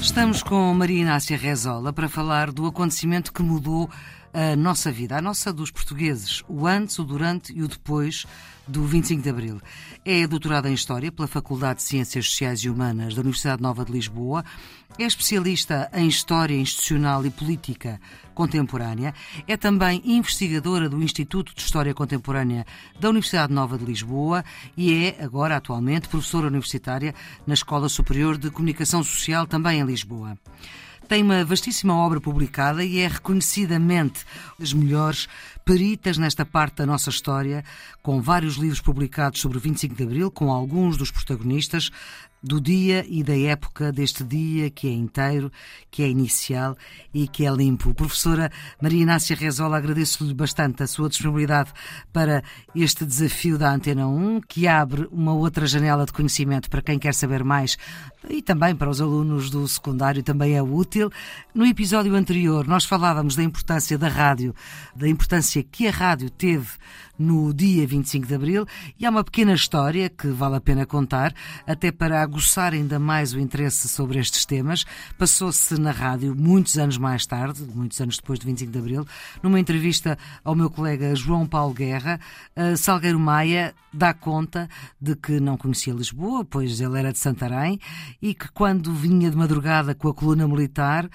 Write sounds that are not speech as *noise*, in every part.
Estamos com Maria Inácia Rezola para falar do acontecimento que mudou a nossa vida, a nossa dos portugueses, o antes, o durante e o depois do 25 de Abril. É doutorada em História pela Faculdade de Ciências Sociais e Humanas da Universidade Nova de Lisboa. É especialista em História Institucional e Política Contemporânea. É também investigadora do Instituto de História Contemporânea da Universidade Nova de Lisboa e é, agora, atualmente, professora universitária na Escola Superior de Comunicação Social, também em Lisboa tem uma vastíssima obra publicada e é reconhecidamente das melhores peritas nesta parte da nossa história, com vários livros publicados sobre o 25 de Abril, com alguns dos protagonistas, do dia e da época deste dia que é inteiro, que é inicial e que é limpo. Professora Maria Inácia Rezola, agradeço-lhe bastante a sua disponibilidade para este desafio da Antena 1, que abre uma outra janela de conhecimento para quem quer saber mais e também para os alunos do secundário também é útil. No episódio anterior nós falávamos da importância da rádio, da importância que a rádio teve no dia 25 de Abril e há uma pequena história que vale a pena contar, até para aguçar ainda mais o interesse sobre estes temas. Passou-se na rádio muitos anos mais tarde, muitos anos depois do 25 de Abril, numa entrevista ao meu colega João Paulo Guerra, Salgueiro Maia dá conta de que não conhecia Lisboa, pois ele era de Santarém, e que quando vinha de madrugada com a coluna militar,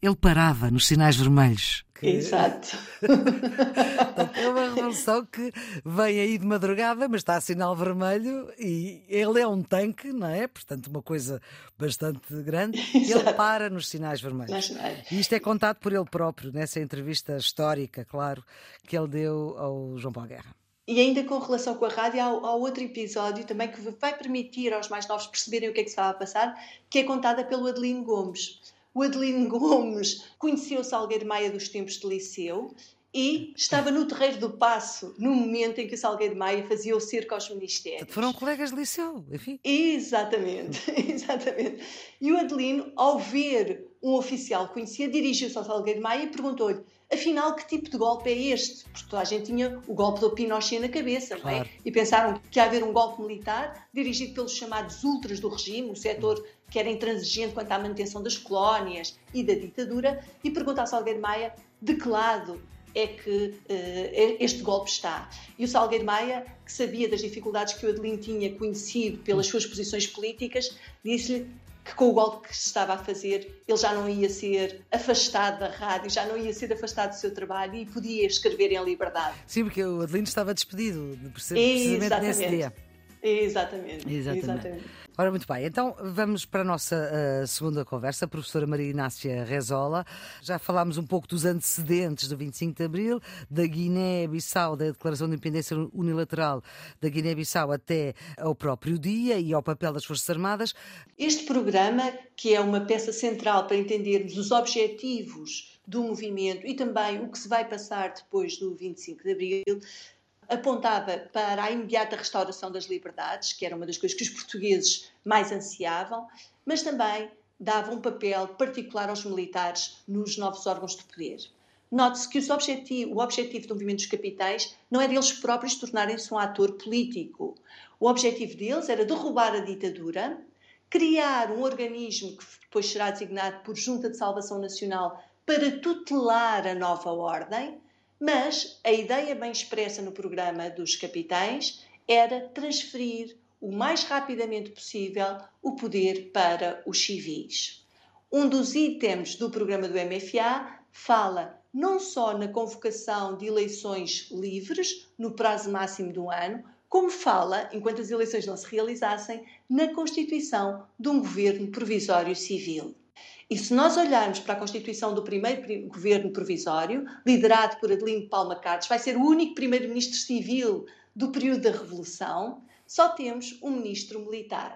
ele parava nos sinais vermelhos. Exato. *laughs* é uma *laughs* revolução que vem aí de madrugada, mas está a sinal vermelho e ele é um tanque, não é? Portanto, uma coisa bastante grande. *laughs* Exato. Ele para nos sinais vermelhos. E isto é contado por ele próprio, nessa entrevista histórica, claro, que ele deu ao João Paulo Guerra. E ainda com relação com a rádio, há, há, outro episódio também que vai permitir aos mais novos perceberem o que é que se estava a passar, que é contada pelo Adelino Gomes. O Adelino Gomes conheceu Salgueiro Maia dos tempos de liceu e estava no Terreiro do Passo no momento em que o Salgueiro Maia fazia o cerco aos ministérios. Foram colegas de liceu, enfim. Exatamente, *laughs* exatamente. E o Adelino, ao ver um oficial que conhecia, dirigiu-se ao Salgueiro Maia e perguntou-lhe afinal, que tipo de golpe é este? Porque toda a gente tinha o golpe do Pinochet na cabeça, claro. não é? E pensaram que ia haver um golpe militar dirigido pelos chamados ultras do regime, o setor que era intransigente quanto à manutenção das colónias e da ditadura, e pergunta ao Salgueiro Maia de que lado é que uh, este golpe está. E o Salgueiro Maia, que sabia das dificuldades que o Adelino tinha conhecido pelas suas posições políticas, disse-lhe que com o golpe que se estava a fazer ele já não ia ser afastado da rádio, já não ia ser afastado do seu trabalho e podia escrever em liberdade. Sim, porque o Adelino estava despedido precisamente Exatamente. nesse dia. Exatamente. Exatamente. Exatamente. Ora, muito bem, então vamos para a nossa uh, segunda conversa, a professora Maria Inácia Rezola. Já falámos um pouco dos antecedentes do 25 de Abril, da Guiné-Bissau, da Declaração de Independência Unilateral da Guiné-Bissau até ao próprio dia e ao papel das Forças Armadas. Este programa, que é uma peça central para entendermos os objetivos do movimento e também o que se vai passar depois do 25 de Abril, apontava para a imediata restauração das liberdades, que era uma das coisas que os portugueses mais ansiavam, mas também dava um papel particular aos militares nos novos órgãos de poder. Note-se que objetivo, o objetivo do movimento dos capitais não era eles próprios tornarem-se um ator político. O objetivo deles era derrubar a ditadura, criar um organismo que depois será designado por Junta de Salvação Nacional para tutelar a nova ordem mas a ideia bem expressa no programa dos capitães era transferir o mais rapidamente possível o poder para os civis. Um dos itens do programa do MFA fala não só na convocação de eleições livres no prazo máximo de um ano, como fala, enquanto as eleições não se realizassem, na constituição de um governo provisório civil. E se nós olharmos para a constituição do primeiro governo provisório, liderado por Adelino Palma Carlos, vai ser o único primeiro-ministro civil do período da Revolução, só temos um ministro militar.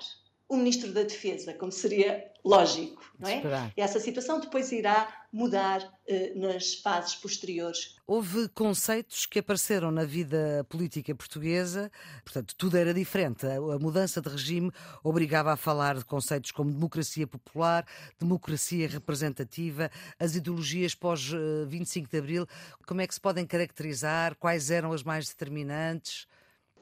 O Ministro da Defesa, como seria lógico, não é? E essa situação depois irá mudar eh, nas fases posteriores. Houve conceitos que apareceram na vida política portuguesa, portanto, tudo era diferente. A, a mudança de regime obrigava a falar de conceitos como democracia popular, democracia representativa, as ideologias pós-25 eh, de Abril. Como é que se podem caracterizar? Quais eram as mais determinantes?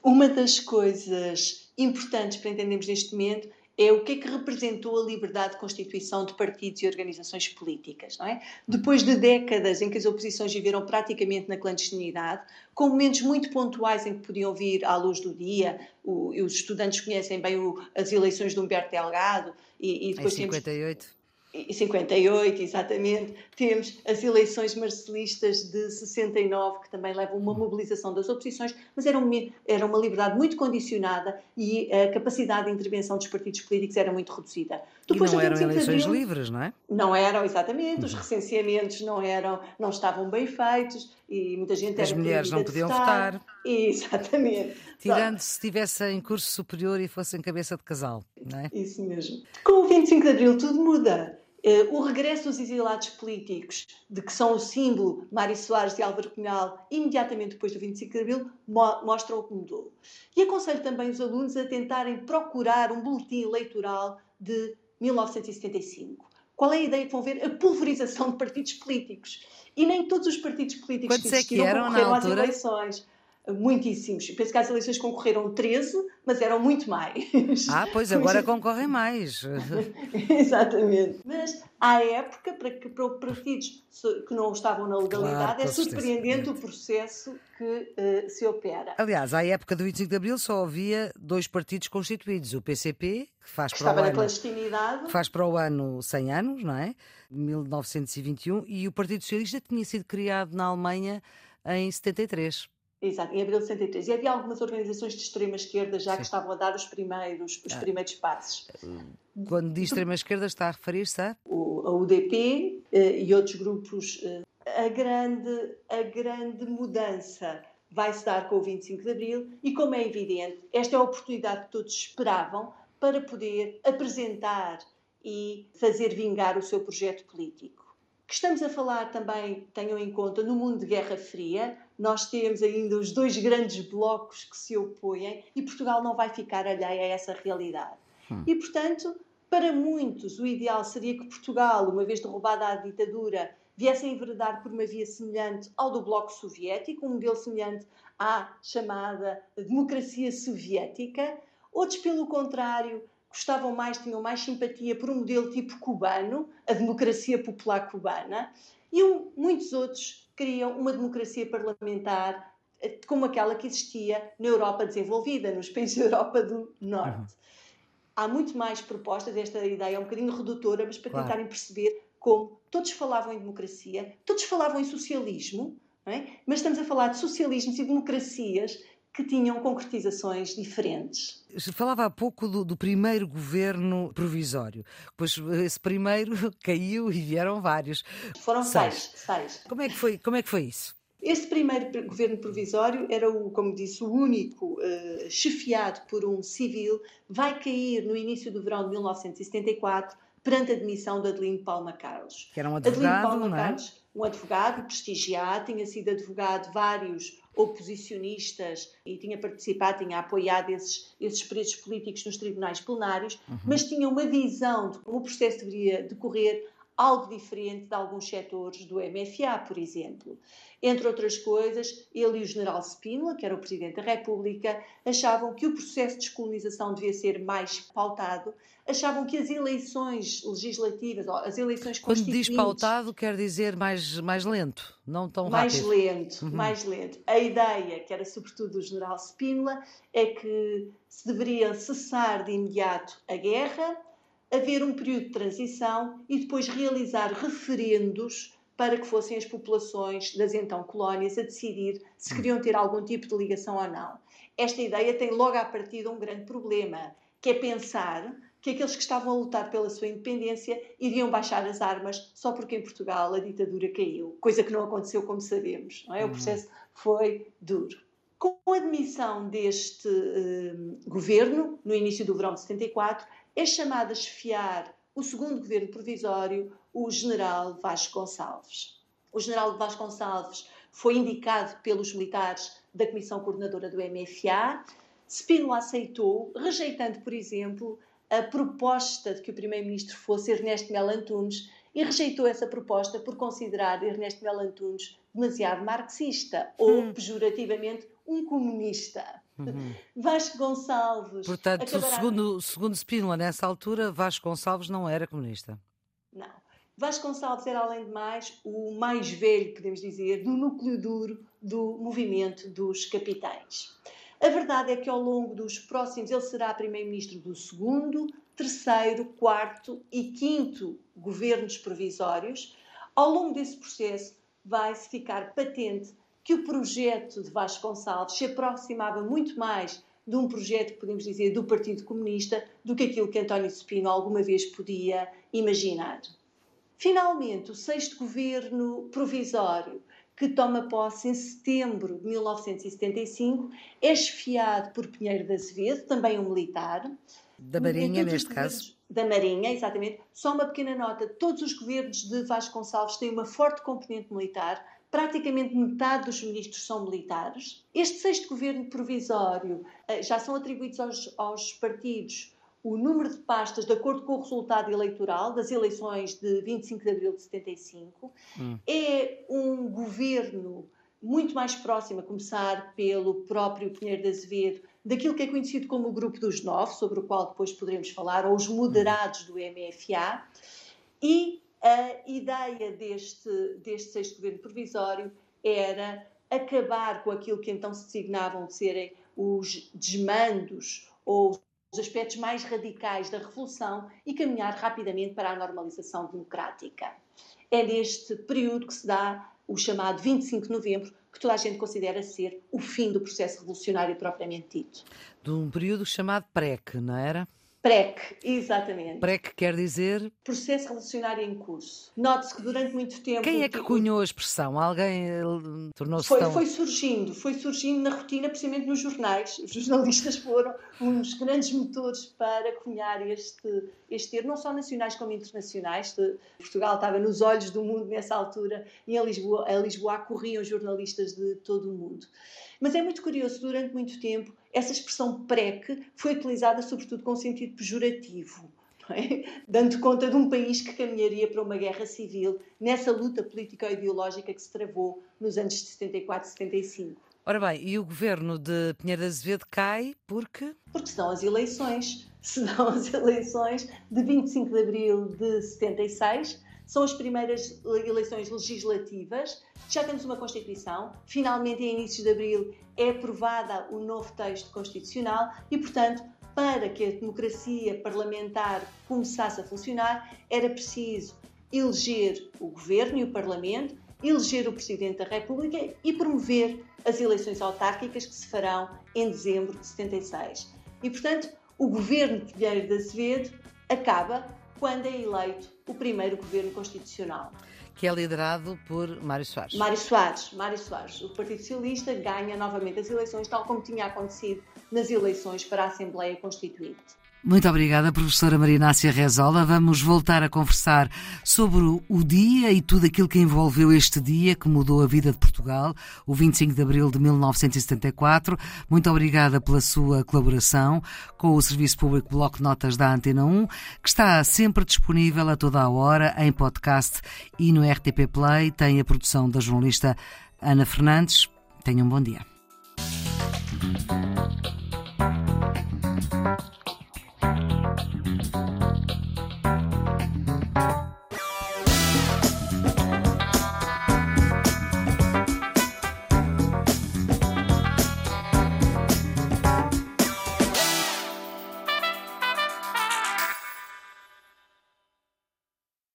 Uma das coisas importantes para entendermos neste momento é o que é que representou a liberdade de constituição de partidos e organizações políticas, não é? Depois de décadas em que as oposições viveram praticamente na clandestinidade, com momentos muito pontuais em que podiam vir à luz do dia, o, os estudantes conhecem bem o, as eleições de Humberto Delgado e, e depois em 58. temos 58, exatamente. Temos as eleições marcelistas de 69, que também levam uma mobilização das oposições, mas era, um, era uma liberdade muito condicionada e a capacidade de intervenção dos partidos políticos era muito reduzida. Depois, e não eram eleições abril, livres, não é? Não eram, exatamente. Os recenseamentos não, eram, não estavam bem feitos e muita gente As mulheres não podiam votar. votar. *laughs* Exatamente. Tirando se estivesse em curso superior e fosse em cabeça de casal, não é? Isso mesmo. Com o 25 de Abril tudo muda. Eh, o regresso dos exilados políticos, de que são o símbolo Mário Soares e Álvaro Cunhal, imediatamente depois do 25 de Abril, mo mostram o que mudou. E aconselho também os alunos a tentarem procurar um boletim eleitoral de 1975. Qual é a ideia que vão ver? A pulverização de partidos políticos. E nem todos os partidos políticos Quantos que existiram é que eram concorreram às eleições muitíssimos. Penso que as eleições concorreram 13, mas eram muito mais. Ah, pois agora concorrem mais. *laughs* Exatamente. Mas à época, para, que, para partidos que não estavam na legalidade, claro, é surpreendente o processo que uh, se opera. Aliás, à época do 25 de Abril só havia dois partidos constituídos, o PCP, que faz que para estava o na ano, clandestinidade. Que faz para o ano 100 anos, não é? 1921, e o Partido Socialista tinha sido criado na Alemanha em 73. Exato, em abril de 63. E havia algumas organizações de extrema-esquerda já Sim. que estavam a dar os primeiros, os ah. primeiros passos. Quando diz extrema-esquerda está a referir-se a? O, a UDP eh, e outros grupos. Eh, a, grande, a grande mudança vai-se dar com o 25 de Abril e, como é evidente, esta é a oportunidade que todos esperavam para poder apresentar e fazer vingar o seu projeto político. Que estamos a falar também, tenham em conta, no mundo de Guerra Fria, nós temos ainda os dois grandes blocos que se opõem e Portugal não vai ficar alheia a essa realidade. Hum. E, portanto, para muitos, o ideal seria que Portugal, uma vez derrubada a ditadura, viesse a enveredar por uma via semelhante ao do Bloco Soviético, um modelo semelhante à chamada democracia soviética. Outros, pelo contrário, gostavam mais, tinham mais simpatia por um modelo tipo cubano, a democracia popular cubana, e muitos outros queriam uma democracia parlamentar eh, como aquela que existia na Europa desenvolvida, nos países da Europa do Norte. Uhum. Há muito mais propostas, esta ideia é um bocadinho redutora, mas para claro. tentarem perceber como todos falavam em democracia, todos falavam em socialismo, é? mas estamos a falar de socialismos e democracias que tinham concretizações diferentes. Falava há pouco do, do, primeiro governo provisório, pois esse primeiro *laughs* caiu e vieram vários. Foram seis. seis. Como, é que foi, como é que foi isso? Este primeiro governo provisório era, o, como disse, o único uh, chefiado por um civil, vai cair no início do verão de 1974 perante a demissão de Adelino Palma Carlos. Que era um advogado, Adelino Palma não é? Carlos, um advogado prestigiado, tinha sido advogado de vários oposicionistas e tinha participado, tinha apoiado esses, esses presos políticos nos tribunais plenários, uhum. mas tinha uma visão de como o processo deveria decorrer algo diferente de alguns setores do MFA, por exemplo. Entre outras coisas, ele e o general Spínola, que era o Presidente da República, achavam que o processo de descolonização devia ser mais pautado, achavam que as eleições legislativas, as eleições Quando diz pautado, quer dizer mais, mais lento, não tão mais rápido. Mais lento, uhum. mais lento. A ideia, que era sobretudo do general Spínola, é que se deveria cessar de imediato a guerra, haver um período de transição e depois realizar referendos para que fossem as populações das então colónias a decidir se queriam ter algum tipo de ligação ou não. Esta ideia tem logo à partida um grande problema, que é pensar que aqueles que estavam a lutar pela sua independência iriam baixar as armas só porque em Portugal a ditadura caiu, coisa que não aconteceu, como sabemos. É? O uhum. processo foi duro. Com a admissão deste uh, governo, no início do verão de 74, é chamado a chefiar o segundo governo provisório, o general Vasco Gonçalves. O general Vasconcelos foi indicado pelos militares da Comissão Coordenadora do MFA. Spínola aceitou, rejeitando, por exemplo, a proposta de que o primeiro-ministro fosse Ernesto Mel Antunes e rejeitou essa proposta por considerar Ernesto Mel Antunes demasiado marxista ou, hum. pejorativamente, um comunista. Uhum. Vasco Gonçalves. Portanto, acabará... segundo, segundo Spínola, nessa altura, Vasco Gonçalves não era comunista. Não. Vasconcelos era, além de mais, o mais velho, podemos dizer, do núcleo duro do movimento dos capitães. A verdade é que ao longo dos próximos, ele será primeiro-ministro do segundo, terceiro, quarto e quinto governos provisórios. Ao longo desse processo, vai-se ficar patente que o projeto de Vasconcelos se aproximava muito mais de um projeto, podemos dizer, do Partido Comunista do que aquilo que António Spino alguma vez podia imaginar. Finalmente, o sexto governo provisório, que toma posse em setembro de 1975, é esfiado por Pinheiro de Azevedo, também um militar. Da Marinha, neste caso. Da Marinha, exatamente. Só uma pequena nota: todos os governos de Vasconcelos têm uma forte componente militar, praticamente metade dos ministros são militares. Este sexto governo provisório eh, já são atribuídos aos, aos partidos o número de pastas de acordo com o resultado eleitoral das eleições de 25 de abril de 75. Hum. É um governo muito mais próximo, a começar pelo próprio Pinheiro de Azevedo, daquilo que é conhecido como o Grupo dos Nove, sobre o qual depois poderemos falar, ou os moderados do MFA. E a ideia deste, deste sexto governo provisório era acabar com aquilo que então se designavam de serem os desmandos ou os aspectos mais radicais da revolução e caminhar rapidamente para a normalização democrática. É neste período que se dá o chamado 25 de novembro, que toda a gente considera ser o fim do processo revolucionário propriamente dito. De um período chamado PREC, não era? PREC, exatamente. PREC quer dizer? Processo Revolucionário em Curso. Note-se que durante muito tempo. Quem é que cunhou a expressão? Alguém eh, tornou-se foi, tão... foi surgindo, foi surgindo na rotina, precisamente nos jornais. Os jornalistas foram uns grandes motores para cunhar este, este termo, não só nacionais como internacionais. Portugal estava nos olhos do mundo nessa altura e em Lisboa, a Lisboa corriam jornalistas de todo o mundo. Mas é muito curioso, durante muito tempo, essa expressão PREC foi utilizada sobretudo com sentido pejorativo. É? Dando conta de um país que caminharia para uma guerra civil nessa luta política e ideológica que se travou nos anos de 74 e 75. Ora bem, e o governo de Pinheiro Azevedo cai porque? Porque são as eleições. *laughs* Se dão as eleições de 25 de abril de 76, são as primeiras eleições legislativas. Já temos uma Constituição, finalmente, em inícios de abril, é aprovada o novo texto constitucional e, portanto, para que a democracia parlamentar começasse a funcionar, era preciso eleger o governo e o parlamento, eleger o presidente da República e promover as eleições autárquicas que se farão em dezembro de 76. E, portanto, o governo de Pinheiro de Azevedo acaba quando é eleito o primeiro governo constitucional. Que é liderado por Mário Soares. Mário Soares, Mário Soares. O Partido Socialista ganha novamente as eleições, tal como tinha acontecido nas eleições para a Assembleia Constituinte. Muito obrigada, professora Marinácia Rezola. Vamos voltar a conversar sobre o dia e tudo aquilo que envolveu este dia que mudou a vida de Portugal, o 25 de abril de 1974. Muito obrigada pela sua colaboração com o Serviço Público Bloco Notas da Antena 1, que está sempre disponível a toda a hora em podcast e no RTP Play. Tem a produção da jornalista Ana Fernandes. Tenham um bom dia.